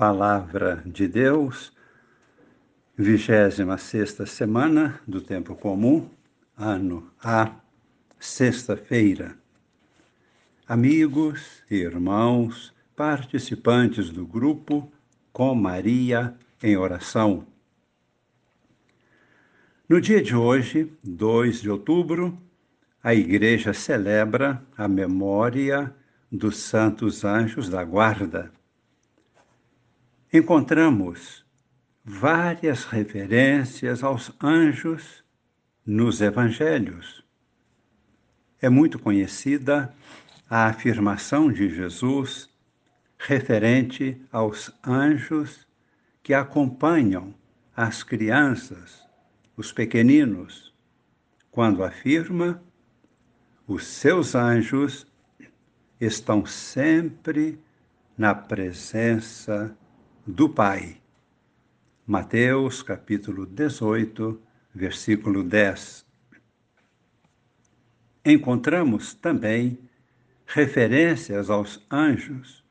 Palavra de Deus, 26 semana do Tempo Comum, ano A, sexta-feira. Amigos irmãos, participantes do grupo Com Maria em Oração. No dia de hoje, 2 de outubro, a Igreja celebra a memória dos Santos Anjos da Guarda encontramos várias referências aos anjos nos evangelhos. É muito conhecida a afirmação de Jesus referente aos anjos que acompanham as crianças, os pequeninos, quando afirma: os seus anjos estão sempre na presença do Pai. Mateus capítulo 18, versículo 10. Encontramos também referências aos anjos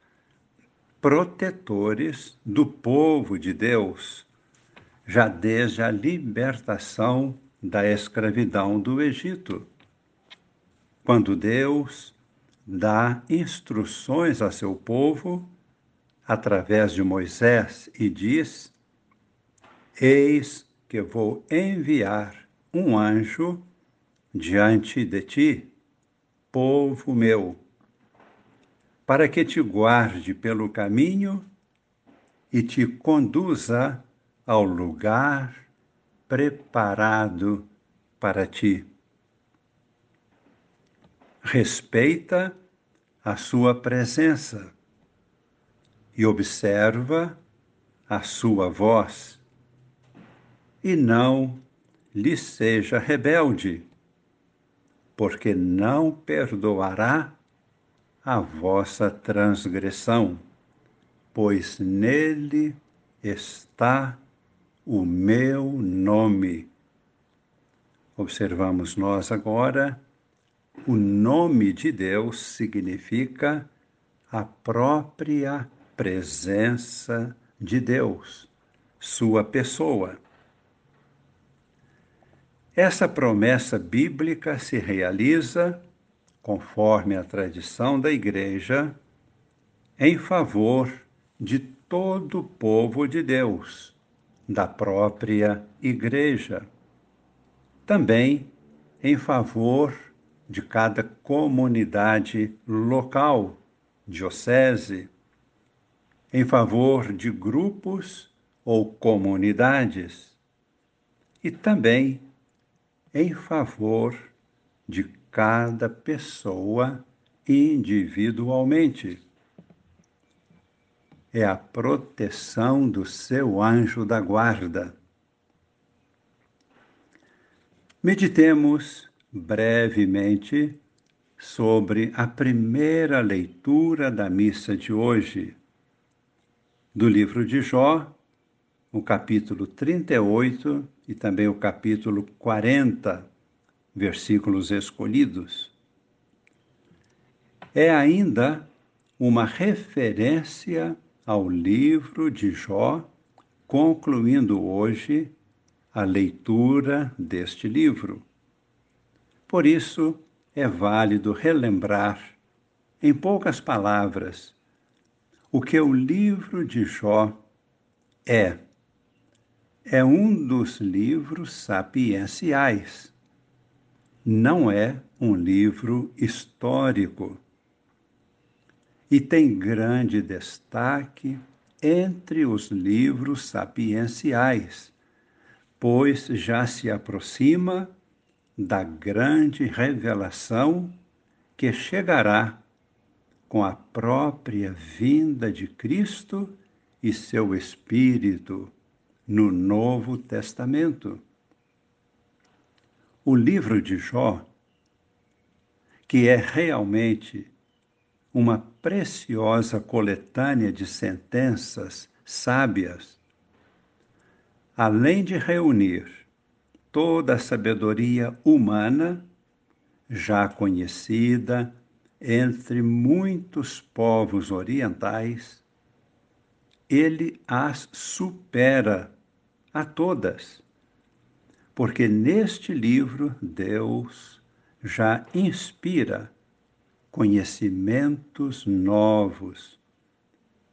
protetores do povo de Deus, já desde a libertação da escravidão do Egito. Quando Deus dá instruções a seu povo através de Moisés e diz: Eis que vou enviar um anjo diante de ti, povo meu, para que te guarde pelo caminho e te conduza ao lugar preparado para ti. Respeita a sua presença e observa a sua voz, e não lhe seja rebelde, porque não perdoará a vossa transgressão, pois nele está o meu nome. Observamos nós agora, o nome de Deus significa a própria presença de Deus, sua pessoa. Essa promessa bíblica se realiza, conforme a tradição da Igreja, em favor de todo o povo de Deus, da própria Igreja. Também em favor de cada comunidade local, diocese, em favor de grupos ou comunidades e também em favor de cada pessoa individualmente. É a proteção do seu anjo da guarda. Meditemos brevemente sobre a primeira leitura da missa de hoje do livro de Jó, o capítulo 38 e também o capítulo 40, versículos escolhidos. É ainda uma referência ao livro de Jó, concluindo hoje a leitura deste livro. Por isso, é válido relembrar, em poucas palavras, o que o livro de Jó é. É um dos livros sapienciais. Não é um livro histórico. E tem grande destaque entre os livros sapienciais, pois já se aproxima da grande revelação que chegará com a própria vinda de Cristo e seu Espírito no Novo Testamento. O livro de Jó, que é realmente uma preciosa coletânea de sentenças sábias, além de reunir toda a sabedoria humana já conhecida entre muitos povos orientais, ele as supera a todas. Porque neste livro Deus já inspira conhecimentos novos,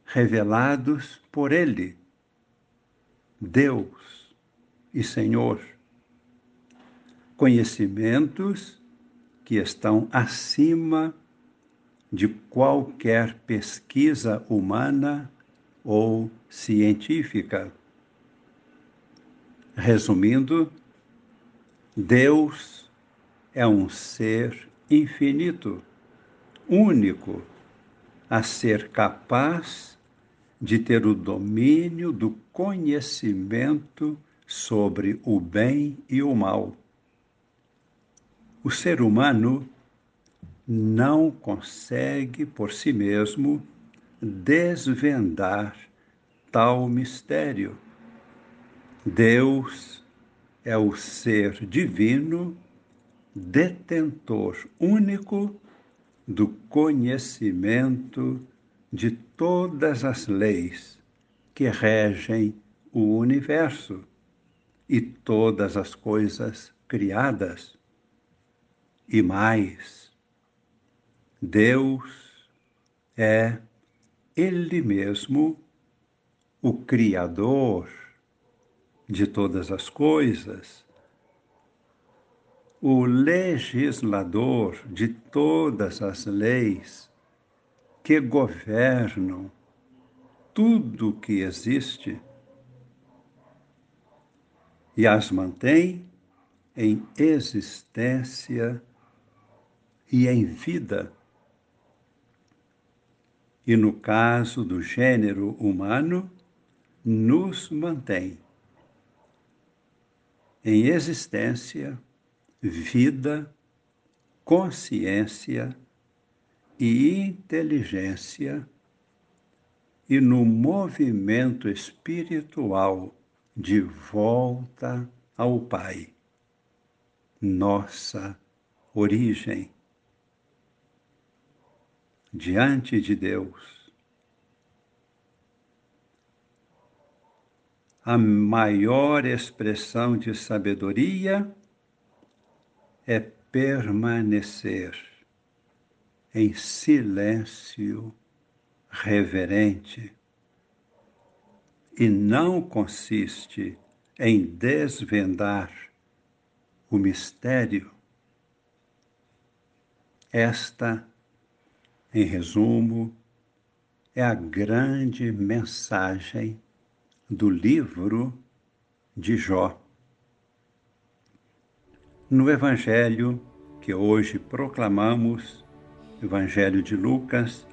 revelados por Ele, Deus e Senhor. Conhecimentos que estão acima de qualquer pesquisa humana ou científica. Resumindo, Deus é um ser infinito, único, a ser capaz de ter o domínio do conhecimento sobre o bem e o mal. O ser humano não consegue por si mesmo desvendar tal mistério. Deus é o ser divino, detentor único do conhecimento de todas as leis que regem o universo e todas as coisas criadas. E mais, Deus é Ele mesmo o Criador de todas as coisas, o legislador de todas as leis que governam tudo que existe e as mantém em existência e em vida. E no caso do gênero humano, nos mantém em existência, vida, consciência e inteligência e no movimento espiritual de volta ao Pai, nossa origem. Diante de Deus, a maior expressão de sabedoria é permanecer em silêncio reverente e não consiste em desvendar o mistério. Esta, em resumo, é a grande mensagem do livro de Jó. No Evangelho que hoje proclamamos, Evangelho de Lucas,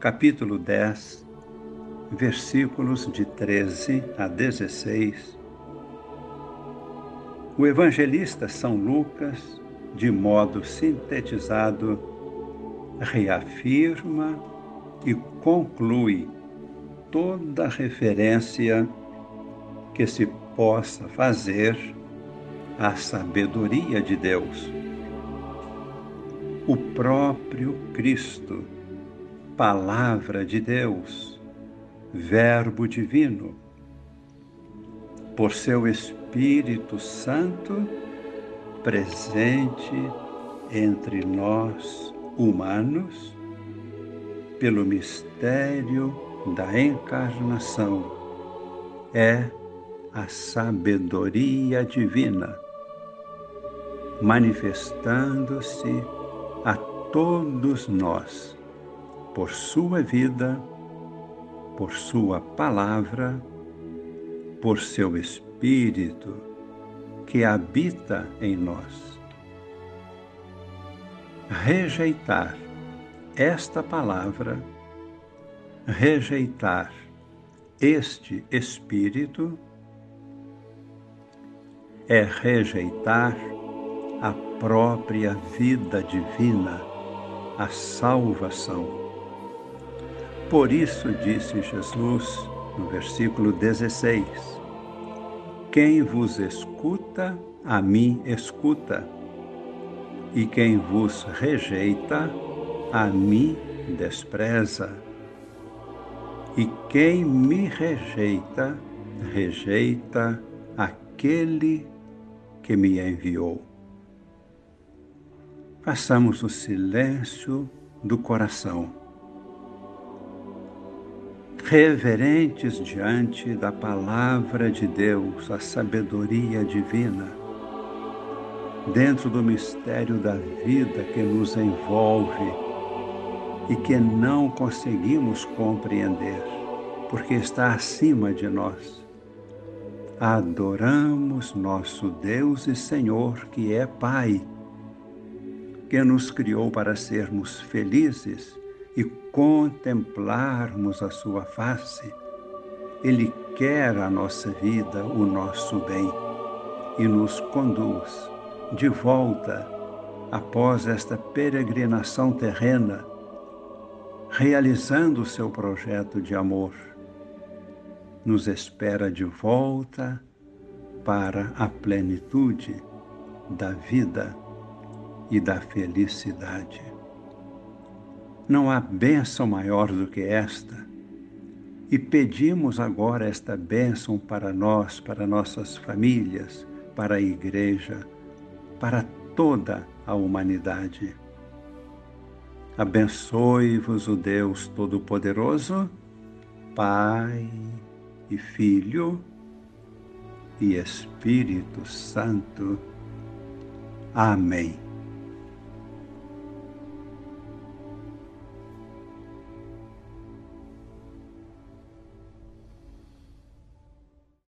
capítulo 10, versículos de 13 a 16, o evangelista São Lucas, de modo sintetizado, reafirma e conclui toda referência que se possa fazer à sabedoria de Deus. O próprio Cristo, Palavra de Deus, Verbo Divino, por seu Espírito Santo, presente entre nós humanos, pelo mistério da encarnação é a sabedoria divina, manifestando-se a todos nós por sua vida, por sua palavra, por seu Espírito que habita em nós. Rejeitar esta palavra rejeitar este espírito é rejeitar a própria vida divina, a salvação. Por isso disse Jesus no versículo 16: Quem vos escuta, a mim escuta, e quem vos rejeita, a mim despreza. E quem me rejeita, rejeita aquele que me enviou. Façamos o silêncio do coração, reverentes diante da palavra de Deus, a sabedoria divina, dentro do mistério da vida que nos envolve e que não conseguimos compreender, porque está acima de nós. Adoramos nosso Deus e Senhor, que é Pai que nos criou para sermos felizes e contemplarmos a sua face. Ele quer a nossa vida, o nosso bem, e nos conduz de volta após esta peregrinação terrena, realizando o seu projeto de amor. Nos espera de volta para a plenitude da vida e da felicidade. Não há bênção maior do que esta. E pedimos agora esta bênção para nós, para nossas famílias, para a igreja, para toda a humanidade. Abençoe-vos o Deus Todo-Poderoso, Pai e Filho e Espírito Santo. Amém.